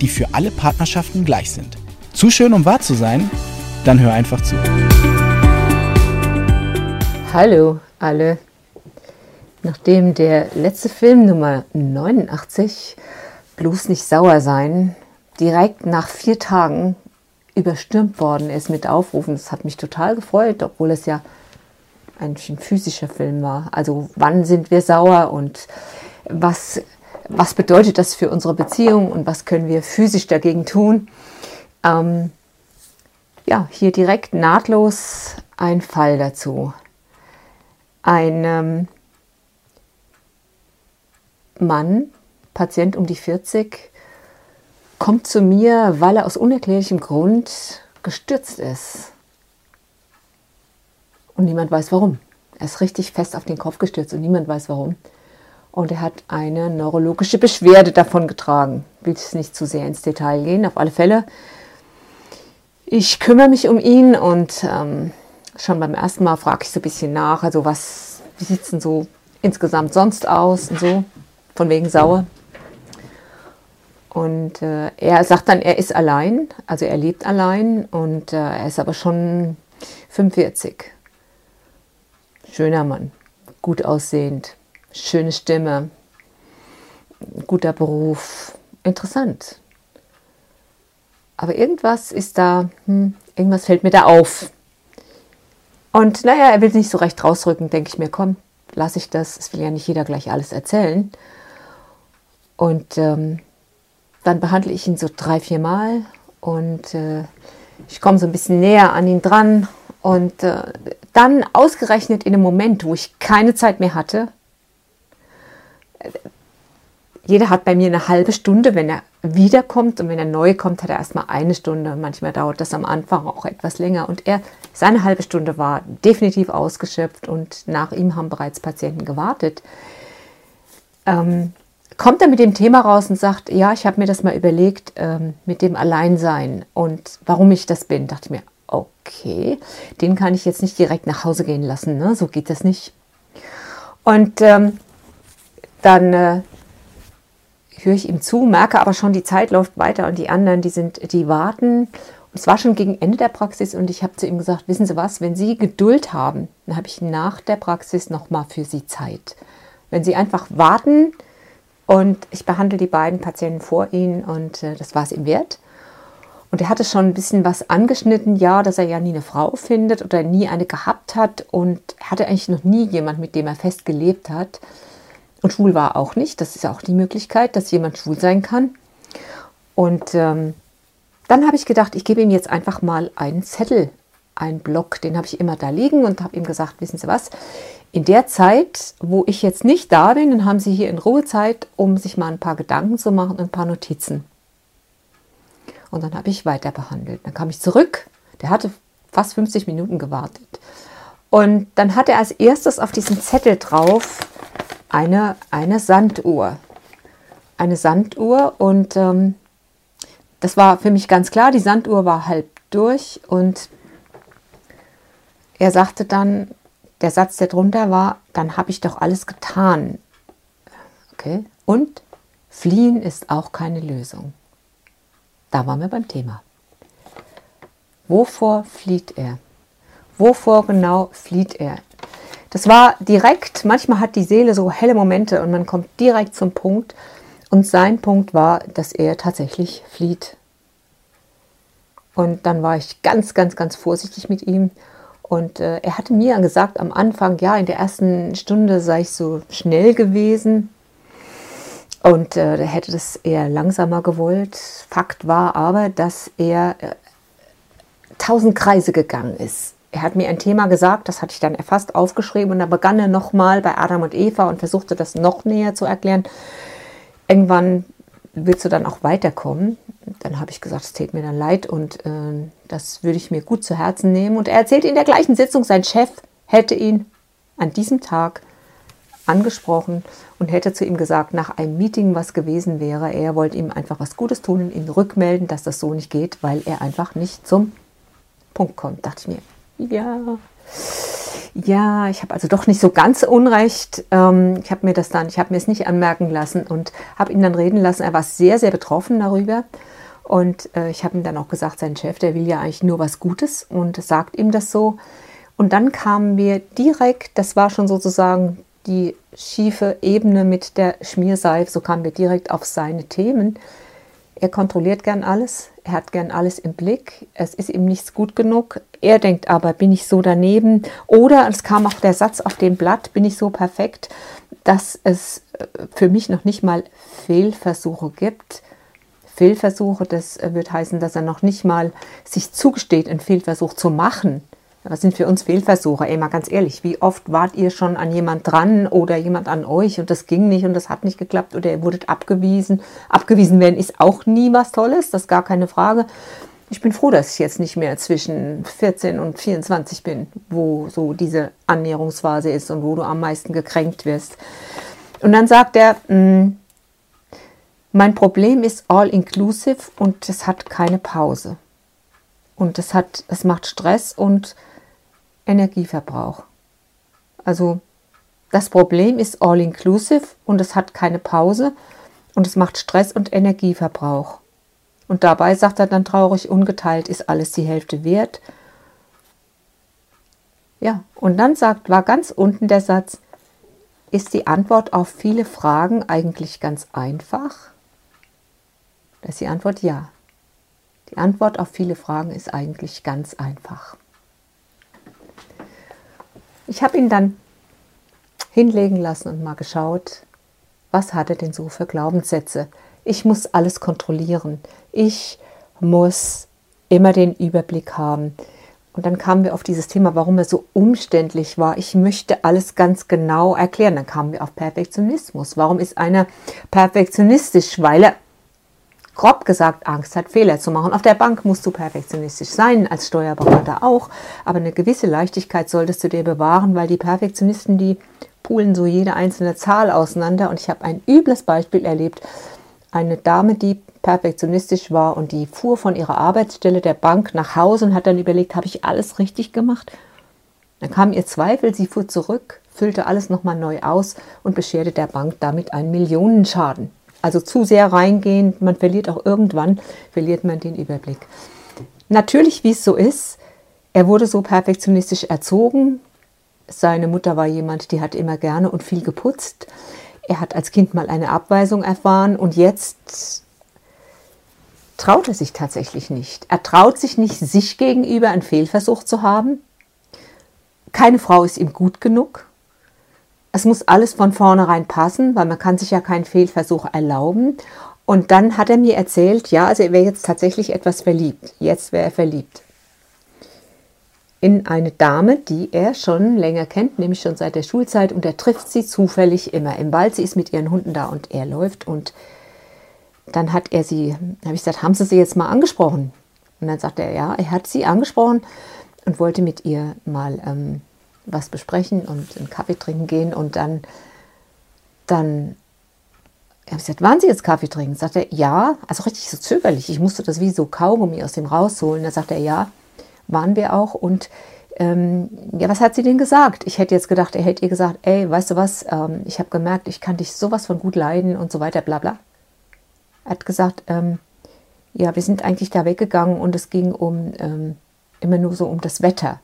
die für alle Partnerschaften gleich sind. Zu schön, um wahr zu sein? Dann hör einfach zu. Hallo alle. Nachdem der letzte Film Nummer 89, Bloß nicht sauer sein, direkt nach vier Tagen überstürmt worden ist mit Aufrufen, das hat mich total gefreut, obwohl es ja ein physischer Film war. Also wann sind wir sauer und was was bedeutet das für unsere Beziehung und was können wir physisch dagegen tun. Ähm, ja, hier direkt nahtlos ein Fall dazu. Ein ähm, Mann, Patient um die 40, kommt zu mir, weil er aus unerklärlichem Grund gestürzt ist. Und niemand weiß warum. Er ist richtig fest auf den Kopf gestürzt und niemand weiß warum und er hat eine neurologische Beschwerde davon getragen. Will es nicht zu sehr ins Detail gehen, auf alle Fälle. Ich kümmere mich um ihn und ähm, schon beim ersten Mal frage ich so ein bisschen nach, also was, wie sieht es denn so insgesamt sonst aus und so, von wegen sauer. Und äh, er sagt dann, er ist allein, also er lebt allein und äh, er ist aber schon 45. Schöner Mann, gut aussehend, schöne Stimme, guter Beruf, interessant. Aber irgendwas ist da, hm, irgendwas fällt mir da auf. Und naja, er will nicht so recht rausrücken, denke ich mir, komm, lasse ich das. Es will ja nicht jeder gleich alles erzählen. Und ähm, dann behandle ich ihn so drei, vier Mal und äh, ich komme so ein bisschen näher an ihn dran. Und äh, dann ausgerechnet in einem Moment, wo ich keine Zeit mehr hatte, jeder hat bei mir eine halbe Stunde, wenn er wiederkommt und wenn er neu kommt, hat er erstmal eine Stunde. Manchmal dauert das am Anfang auch etwas länger. Und er, seine halbe Stunde war definitiv ausgeschöpft und nach ihm haben bereits Patienten gewartet. Ähm, kommt er mit dem Thema raus und sagt, ja, ich habe mir das mal überlegt ähm, mit dem Alleinsein und warum ich das bin. Dachte ich mir, okay, den kann ich jetzt nicht direkt nach Hause gehen lassen. Ne? So geht das nicht. Und ähm, dann äh, höre ich ihm zu, merke aber schon, die Zeit läuft weiter und die anderen, die sind, die warten. Und es war schon gegen Ende der Praxis und ich habe zu ihm gesagt, wissen Sie was, wenn Sie Geduld haben, dann habe ich nach der Praxis nochmal für Sie Zeit. Wenn Sie einfach warten und ich behandle die beiden Patienten vor Ihnen und äh, das war es ihm wert. Und er hatte schon ein bisschen was angeschnitten, ja, dass er ja nie eine Frau findet oder nie eine gehabt hat und hatte eigentlich noch nie jemand, mit dem er fest gelebt hat. Und schwul war auch nicht. Das ist auch die Möglichkeit, dass jemand schwul sein kann. Und ähm, dann habe ich gedacht, ich gebe ihm jetzt einfach mal einen Zettel, einen Block, den habe ich immer da liegen und habe ihm gesagt, wissen Sie was, in der Zeit, wo ich jetzt nicht da bin, dann haben Sie hier in Ruhe Zeit, um sich mal ein paar Gedanken zu machen und ein paar Notizen. Und dann habe ich weiter behandelt. Dann kam ich zurück, der hatte fast 50 Minuten gewartet. Und dann hat er als erstes auf diesem Zettel drauf eine, eine Sanduhr. Eine Sanduhr und ähm, das war für mich ganz klar, die Sanduhr war halb durch und er sagte dann, der Satz, der drunter war, dann habe ich doch alles getan. Okay? Und fliehen ist auch keine Lösung. Da waren wir beim Thema. Wovor flieht er? Wovor genau flieht er? Das war direkt, manchmal hat die Seele so helle Momente und man kommt direkt zum Punkt. Und sein Punkt war, dass er tatsächlich flieht. Und dann war ich ganz, ganz, ganz vorsichtig mit ihm. Und äh, er hatte mir gesagt am Anfang, ja, in der ersten Stunde sei ich so schnell gewesen. Und äh, er hätte das eher langsamer gewollt. Fakt war aber, dass er äh, tausend Kreise gegangen ist er hat mir ein Thema gesagt, das hatte ich dann erfasst aufgeschrieben und dann begann er nochmal bei Adam und Eva und versuchte das noch näher zu erklären. Irgendwann willst du dann auch weiterkommen? Dann habe ich gesagt, es täte mir dann leid und äh, das würde ich mir gut zu Herzen nehmen. Und er erzählt in der gleichen Sitzung, sein Chef hätte ihn an diesem Tag angesprochen und hätte zu ihm gesagt, nach einem Meeting, was gewesen wäre, er wollte ihm einfach was Gutes tun und ihm rückmelden, dass das so nicht geht, weil er einfach nicht zum Punkt kommt. Dachte ich mir, ja, ja, ich habe also doch nicht so ganz unrecht. Ähm, ich habe mir das dann, ich habe mir es nicht anmerken lassen und habe ihn dann reden lassen. Er war sehr, sehr betroffen darüber. Und äh, ich habe ihm dann auch gesagt, sein Chef, der will ja eigentlich nur was Gutes und sagt ihm das so. Und dann kamen wir direkt, das war schon sozusagen die schiefe Ebene mit der Schmierseife, so kamen wir direkt auf seine Themen. Er kontrolliert gern alles, er hat gern alles im Blick, es ist ihm nichts gut genug. Er denkt aber, bin ich so daneben? Oder es kam auch der Satz auf dem Blatt, bin ich so perfekt, dass es äh, für mich noch nicht mal Fehlversuche gibt. Fehlversuche, das wird heißen, dass er noch nicht mal sich zugesteht, einen Fehlversuch zu machen. Was sind für uns Fehlversuche? Ey, mal ganz ehrlich, wie oft wart ihr schon an jemand dran oder jemand an euch und das ging nicht und das hat nicht geklappt oder ihr wurdet abgewiesen? Abgewiesen werden ist auch nie was Tolles, das ist gar keine Frage. Ich bin froh, dass ich jetzt nicht mehr zwischen 14 und 24 bin, wo so diese Annäherungsphase ist und wo du am meisten gekränkt wirst. Und dann sagt er, hm, mein Problem ist all inclusive und es hat keine Pause. Und es hat, es macht Stress und Energieverbrauch. Also das Problem ist all inclusive und es hat keine Pause und es macht Stress und Energieverbrauch. Und dabei sagt er dann traurig, ungeteilt ist alles die Hälfte wert. Ja, und dann sagt, war ganz unten der Satz, ist die Antwort auf viele Fragen eigentlich ganz einfach? Da ist die Antwort ja. Die Antwort auf viele Fragen ist eigentlich ganz einfach. Ich habe ihn dann hinlegen lassen und mal geschaut, was hat er denn so für Glaubenssätze? Ich muss alles kontrollieren. Ich muss immer den Überblick haben. Und dann kamen wir auf dieses Thema, warum er so umständlich war. Ich möchte alles ganz genau erklären. Dann kamen wir auf Perfektionismus. Warum ist einer perfektionistisch? Weil er grob gesagt Angst hat, Fehler zu machen. Auf der Bank musst du perfektionistisch sein, als Steuerberater auch, aber eine gewisse Leichtigkeit solltest du dir bewahren, weil die Perfektionisten, die pulen so jede einzelne Zahl auseinander. Und ich habe ein übles Beispiel erlebt. Eine Dame, die perfektionistisch war und die fuhr von ihrer Arbeitsstelle der Bank nach Hause und hat dann überlegt, habe ich alles richtig gemacht? Dann kam ihr Zweifel, sie fuhr zurück, füllte alles nochmal neu aus und bescherte der Bank damit einen Millionenschaden. Also zu sehr reingehen, man verliert auch irgendwann, verliert man den Überblick. Natürlich, wie es so ist, er wurde so perfektionistisch erzogen. Seine Mutter war jemand, die hat immer gerne und viel geputzt. Er hat als Kind mal eine Abweisung erfahren und jetzt traut er sich tatsächlich nicht. Er traut sich nicht, sich gegenüber einen Fehlversuch zu haben. Keine Frau ist ihm gut genug es muss alles von vornherein passen, weil man kann sich ja keinen Fehlversuch erlauben. Und dann hat er mir erzählt, ja, also er wäre jetzt tatsächlich etwas verliebt. Jetzt wäre er verliebt. In eine Dame, die er schon länger kennt, nämlich schon seit der Schulzeit. Und er trifft sie zufällig immer im Wald. Sie ist mit ihren Hunden da und er läuft. Und dann hat er sie, habe ich gesagt, haben Sie sie jetzt mal angesprochen? Und dann sagt er, ja, er hat sie angesprochen und wollte mit ihr mal ähm, was besprechen und einen Kaffee trinken gehen und dann, dann ich habe gesagt, waren Sie jetzt Kaffee trinken? Sagt er, ja, also richtig so zögerlich. Ich musste das wie so Kaugummi aus dem rausholen. Da sagt er, ja, waren wir auch. Und ähm, ja, was hat sie denn gesagt? Ich hätte jetzt gedacht, er hätte ihr gesagt, ey, weißt du was, ähm, ich habe gemerkt, ich kann dich sowas von gut leiden und so weiter, bla bla. Er hat gesagt, ähm, ja, wir sind eigentlich da weggegangen und es ging um ähm, immer nur so um das Wetter.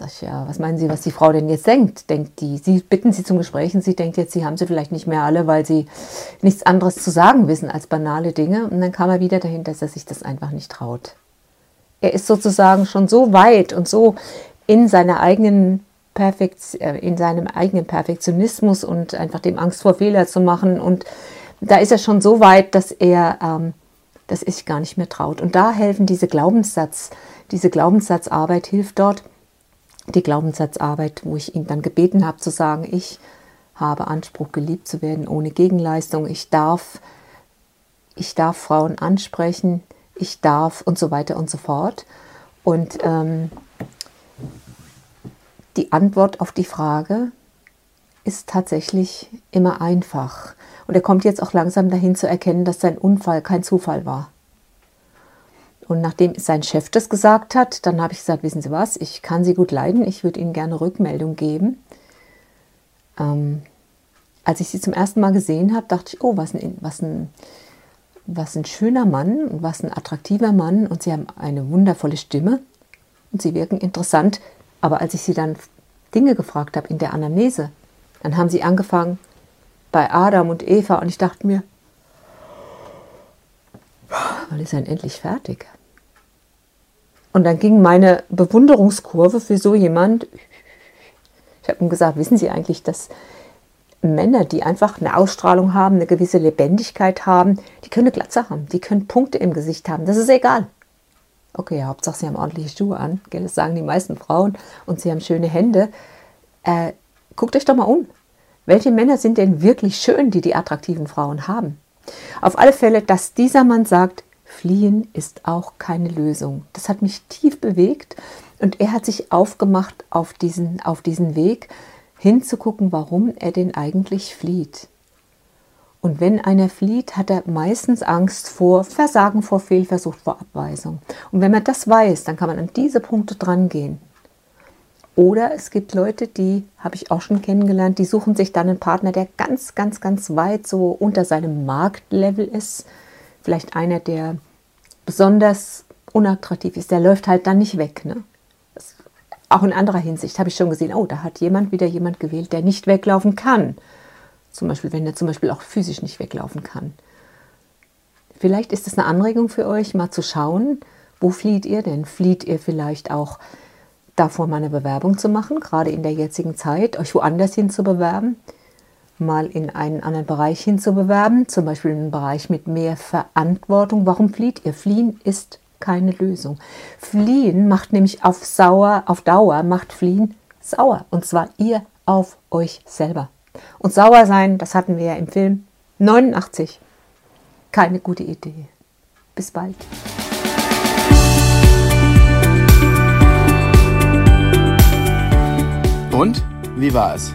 Sag ich, ja, was meinen Sie, was die Frau denn jetzt denkt? Denkt die, Sie bitten sie zum Gespräch und sie denkt jetzt, sie haben sie vielleicht nicht mehr alle, weil sie nichts anderes zu sagen wissen als banale Dinge. Und dann kam er wieder dahin, dass er sich das einfach nicht traut. Er ist sozusagen schon so weit und so in seiner eigenen Perfekt, äh, in seinem eigenen Perfektionismus und einfach dem Angst vor Fehler zu machen. Und da ist er schon so weit, dass er ähm, das sich gar nicht mehr traut. Und da helfen diese Glaubenssatz, diese Glaubenssatzarbeit hilft dort, die Glaubenssatzarbeit, wo ich ihn dann gebeten habe zu sagen, ich habe Anspruch, geliebt zu werden ohne Gegenleistung. Ich darf, ich darf Frauen ansprechen, ich darf und so weiter und so fort. Und ähm, die Antwort auf die Frage ist tatsächlich immer einfach. Und er kommt jetzt auch langsam dahin zu erkennen, dass sein Unfall kein Zufall war. Und nachdem sein Chef das gesagt hat, dann habe ich gesagt, wissen Sie was, ich kann Sie gut leiden, ich würde Ihnen gerne Rückmeldung geben. Ähm, als ich sie zum ersten Mal gesehen habe, dachte ich, oh, was ein, was ein, was ein schöner Mann und was ein attraktiver Mann und sie haben eine wundervolle Stimme und sie wirken interessant. Aber als ich sie dann Dinge gefragt habe in der Anamnese, dann haben sie angefangen bei Adam und Eva und ich dachte mir, wann ist er endlich fertig? Und dann ging meine Bewunderungskurve für so jemand. Ich habe ihm gesagt, wissen Sie eigentlich, dass Männer, die einfach eine Ausstrahlung haben, eine gewisse Lebendigkeit haben, die können eine Glatze haben, die können Punkte im Gesicht haben, das ist egal. Okay, Hauptsache sie haben ordentliche Schuhe an, gell? das sagen die meisten Frauen, und sie haben schöne Hände. Äh, guckt euch doch mal um. Welche Männer sind denn wirklich schön, die die attraktiven Frauen haben? Auf alle Fälle, dass dieser Mann sagt, Fliehen ist auch keine Lösung. Das hat mich tief bewegt und er hat sich aufgemacht auf diesen, auf diesen Weg, hinzugucken, warum er denn eigentlich flieht. Und wenn einer flieht, hat er meistens Angst vor Versagen, vor Fehlversuch, vor Abweisung. Und wenn man das weiß, dann kann man an diese Punkte drangehen. Oder es gibt Leute, die habe ich auch schon kennengelernt, die suchen sich dann einen Partner, der ganz, ganz, ganz weit so unter seinem Marktlevel ist. Vielleicht einer, der besonders unattraktiv ist, der läuft halt dann nicht weg. Ne? Das, auch in anderer Hinsicht habe ich schon gesehen, oh, da hat jemand wieder jemand gewählt, der nicht weglaufen kann. Zum Beispiel, wenn er zum Beispiel auch physisch nicht weglaufen kann. Vielleicht ist es eine Anregung für euch, mal zu schauen, wo flieht ihr denn? Flieht ihr vielleicht auch davor, mal eine Bewerbung zu machen, gerade in der jetzigen Zeit, euch woanders hin zu bewerben? Mal in einen anderen Bereich hin zu bewerben, zum Beispiel in einen Bereich mit mehr Verantwortung. Warum flieht ihr? Fliehen ist keine Lösung. Fliehen macht nämlich auf sauer, auf Dauer macht Fliehen sauer. Und zwar ihr auf euch selber. Und sauer sein, das hatten wir ja im Film 89. Keine gute Idee. Bis bald. Und wie war es?